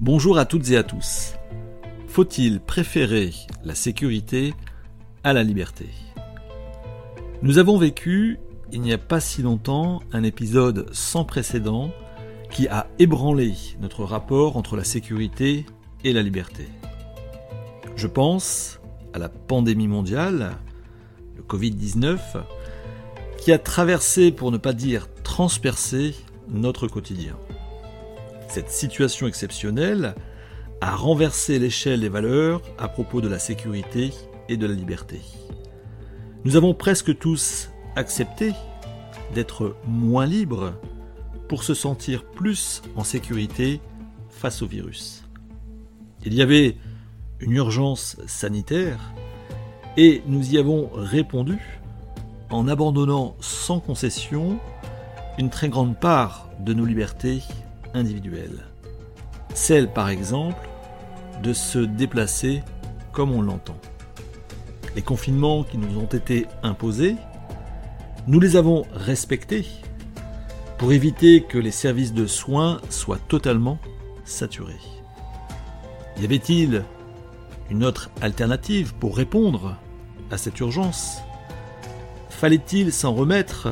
Bonjour à toutes et à tous. Faut-il préférer la sécurité à la liberté? Nous avons vécu, il n'y a pas si longtemps, un épisode sans précédent qui a ébranlé notre rapport entre la sécurité et la liberté. Je pense à la pandémie mondiale, le Covid-19, qui a traversé, pour ne pas dire transpercé, notre quotidien. Cette situation exceptionnelle a renversé l'échelle des valeurs à propos de la sécurité et de la liberté. Nous avons presque tous accepté d'être moins libres pour se sentir plus en sécurité face au virus. Il y avait une urgence sanitaire et nous y avons répondu en abandonnant sans concession une très grande part de nos libertés individuelle. Celle, par exemple, de se déplacer comme on l'entend. Les confinements qui nous ont été imposés, nous les avons respectés pour éviter que les services de soins soient totalement saturés. Y avait-il une autre alternative pour répondre à cette urgence? Fallait-il s'en remettre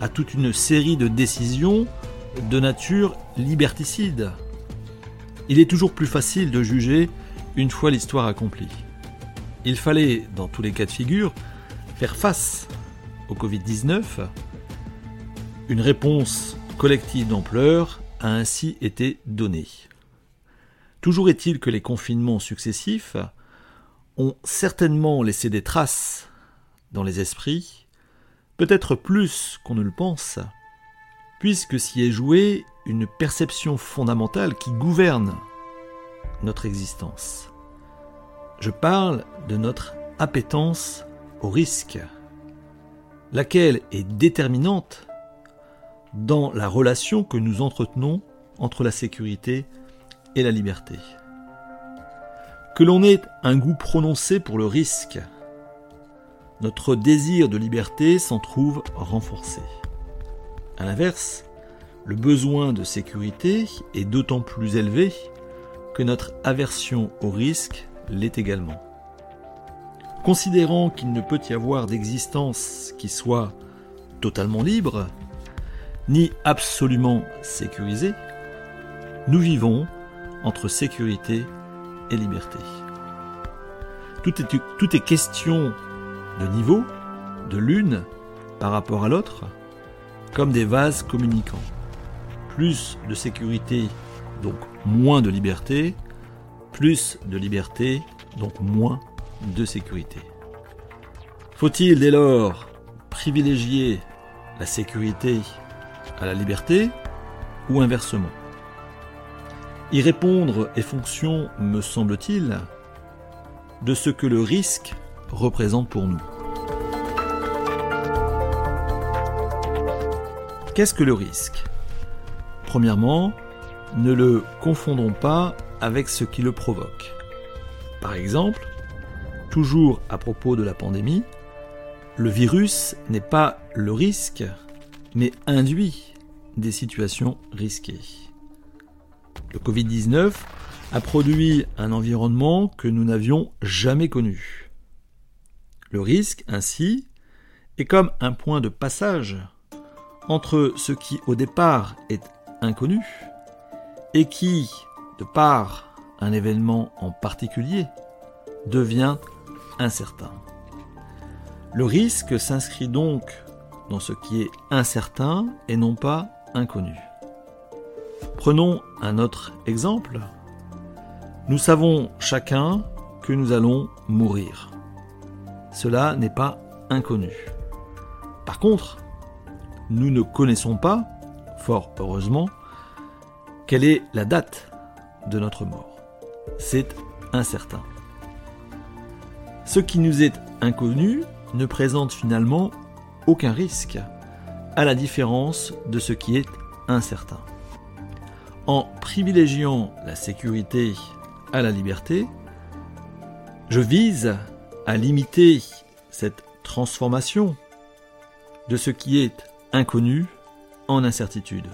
à toute une série de décisions de nature liberticide. Il est toujours plus facile de juger une fois l'histoire accomplie. Il fallait, dans tous les cas de figure, faire face au Covid-19. Une réponse collective d'ampleur a ainsi été donnée. Toujours est-il que les confinements successifs ont certainement laissé des traces dans les esprits, peut-être plus qu'on ne le pense, puisque s'y est jouée une perception fondamentale qui gouverne notre existence. Je parle de notre appétence au risque, laquelle est déterminante dans la relation que nous entretenons entre la sécurité et la liberté. Que l'on ait un goût prononcé pour le risque, notre désir de liberté s'en trouve renforcé. A l'inverse, le besoin de sécurité est d'autant plus élevé que notre aversion au risque l'est également. Considérant qu'il ne peut y avoir d'existence qui soit totalement libre, ni absolument sécurisée, nous vivons entre sécurité et liberté. Tout est, tout est question de niveau, de l'une par rapport à l'autre, comme des vases communicants. Plus de sécurité, donc moins de liberté. Plus de liberté, donc moins de sécurité. Faut-il dès lors privilégier la sécurité à la liberté ou inversement? Y répondre est fonction, me semble-t-il, de ce que le risque représente pour nous. Qu'est-ce que le risque? Premièrement, ne le confondons pas avec ce qui le provoque. Par exemple, toujours à propos de la pandémie, le virus n'est pas le risque, mais induit des situations risquées. Le Covid-19 a produit un environnement que nous n'avions jamais connu. Le risque, ainsi, est comme un point de passage entre ce qui au départ est inconnu et qui, de par un événement en particulier, devient incertain. Le risque s'inscrit donc dans ce qui est incertain et non pas inconnu. Prenons un autre exemple. Nous savons chacun que nous allons mourir. Cela n'est pas inconnu. Par contre, nous ne connaissons pas, fort heureusement, quelle est la date de notre mort. C'est incertain. Ce qui nous est inconnu ne présente finalement aucun risque, à la différence de ce qui est incertain. En privilégiant la sécurité à la liberté, je vise à limiter cette transformation de ce qui est inconnu en incertitude.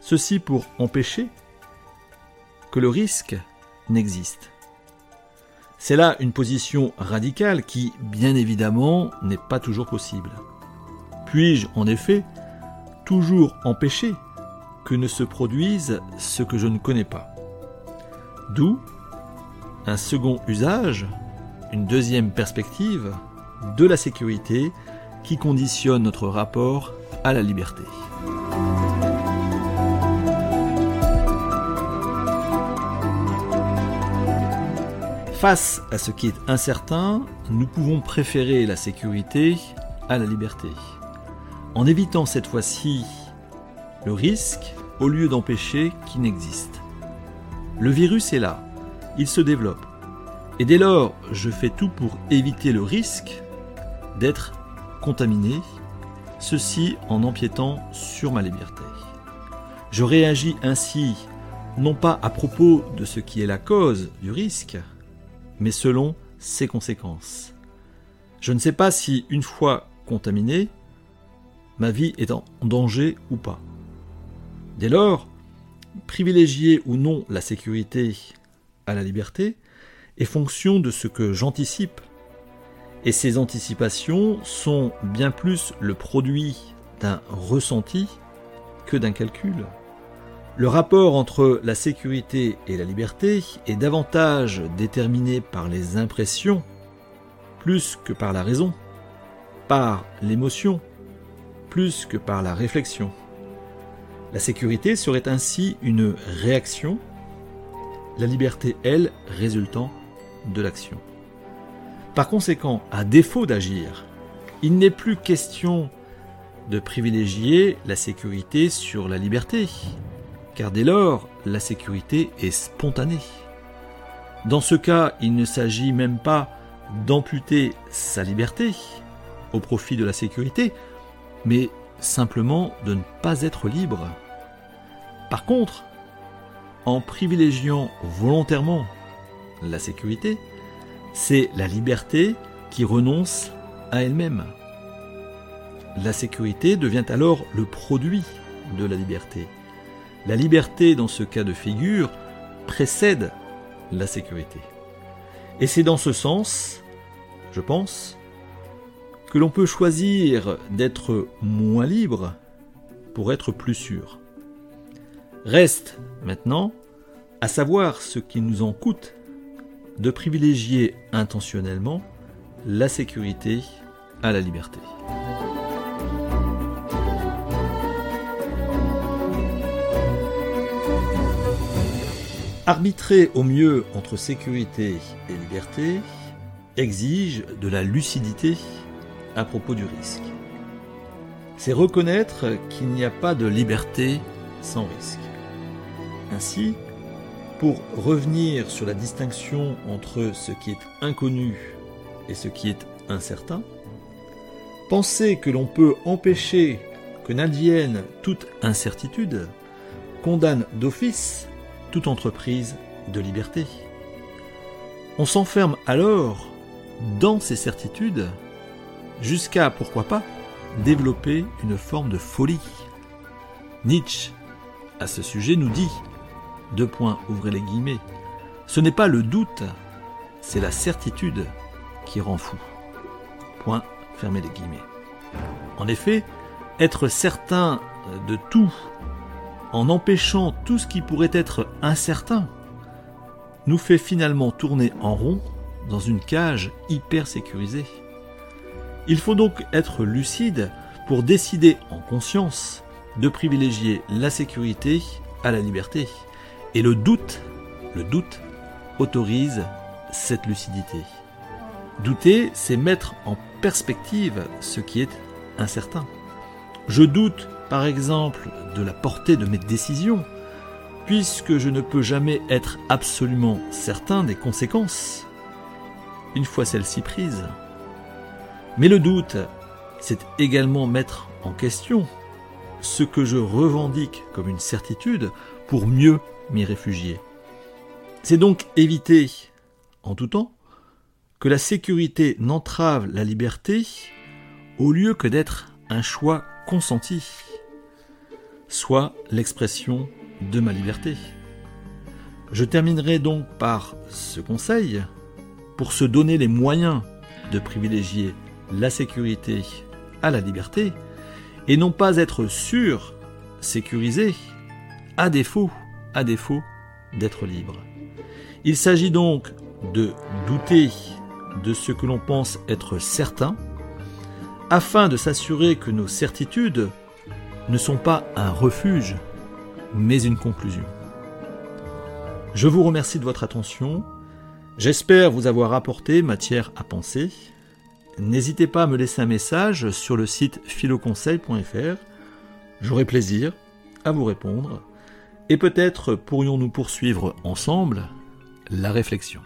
Ceci pour empêcher que le risque n'existe. C'est là une position radicale qui, bien évidemment, n'est pas toujours possible. Puis-je, en effet, toujours empêcher que ne se produise ce que je ne connais pas? D'où un second usage, une deuxième perspective de la sécurité qui conditionne notre rapport à la liberté. Face à ce qui est incertain, nous pouvons préférer la sécurité à la liberté, en évitant cette fois-ci le risque au lieu d'empêcher qu'il n'existe. Le virus est là, il se développe, et dès lors je fais tout pour éviter le risque d'être contaminé, ceci en empiétant sur ma liberté. Je réagis ainsi non pas à propos de ce qui est la cause du risque, mais selon ses conséquences. Je ne sais pas si, une fois contaminé, ma vie est en danger ou pas. Dès lors, privilégier ou non la sécurité à la liberté est fonction de ce que j'anticipe. Et ces anticipations sont bien plus le produit d'un ressenti que d'un calcul. Le rapport entre la sécurité et la liberté est davantage déterminé par les impressions plus que par la raison, par l'émotion plus que par la réflexion. La sécurité serait ainsi une réaction, la liberté, elle, résultant de l'action. Par conséquent, à défaut d'agir, il n'est plus question de privilégier la sécurité sur la liberté, car dès lors, la sécurité est spontanée. Dans ce cas, il ne s'agit même pas d'amputer sa liberté au profit de la sécurité, mais simplement de ne pas être libre. Par contre, en privilégiant volontairement la sécurité, c'est la liberté qui renonce à elle-même. La sécurité devient alors le produit de la liberté. La liberté, dans ce cas de figure, précède la sécurité. Et c'est dans ce sens, je pense, que l'on peut choisir d'être moins libre pour être plus sûr. Reste maintenant à savoir ce qui nous en coûte de privilégier intentionnellement la sécurité à la liberté. Arbitrer au mieux entre sécurité et liberté exige de la lucidité à propos du risque. C'est reconnaître qu'il n'y a pas de liberté sans risque. Ainsi, pour revenir sur la distinction entre ce qui est inconnu et ce qui est incertain, penser que l'on peut empêcher que n'advienne toute incertitude condamne d'office toute entreprise de liberté. On s'enferme alors dans ces certitudes jusqu'à, pourquoi pas, développer une forme de folie. Nietzsche, à ce sujet, nous dit, deux points, ouvrez les guillemets, ce n'est pas le doute, c'est la certitude qui rend fou. Point, fermez les guillemets. En effet, être certain de tout en empêchant tout ce qui pourrait être incertain, nous fait finalement tourner en rond dans une cage hyper sécurisée. Il faut donc être lucide pour décider en conscience de privilégier la sécurité à la liberté. Et le doute, le doute autorise cette lucidité. Douter, c'est mettre en perspective ce qui est incertain. Je doute par exemple de la portée de mes décisions, puisque je ne peux jamais être absolument certain des conséquences, une fois celles-ci prises. Mais le doute, c'est également mettre en question ce que je revendique comme une certitude pour mieux C'est donc éviter, en tout temps, que la sécurité n'entrave la liberté au lieu que d'être un choix consenti soit l'expression de ma liberté. Je terminerai donc par ce conseil. Pour se donner les moyens de privilégier la sécurité à la liberté, et non pas être sûr, sécurisé, à défaut, à défaut d'être libre. Il s'agit donc de douter de ce que l'on pense être certain, afin de s'assurer que nos certitudes ne sont pas un refuge, mais une conclusion. Je vous remercie de votre attention. J'espère vous avoir apporté matière à penser. N'hésitez pas à me laisser un message sur le site philoconseil.fr. J'aurai plaisir à vous répondre et peut-être pourrions-nous poursuivre ensemble la réflexion.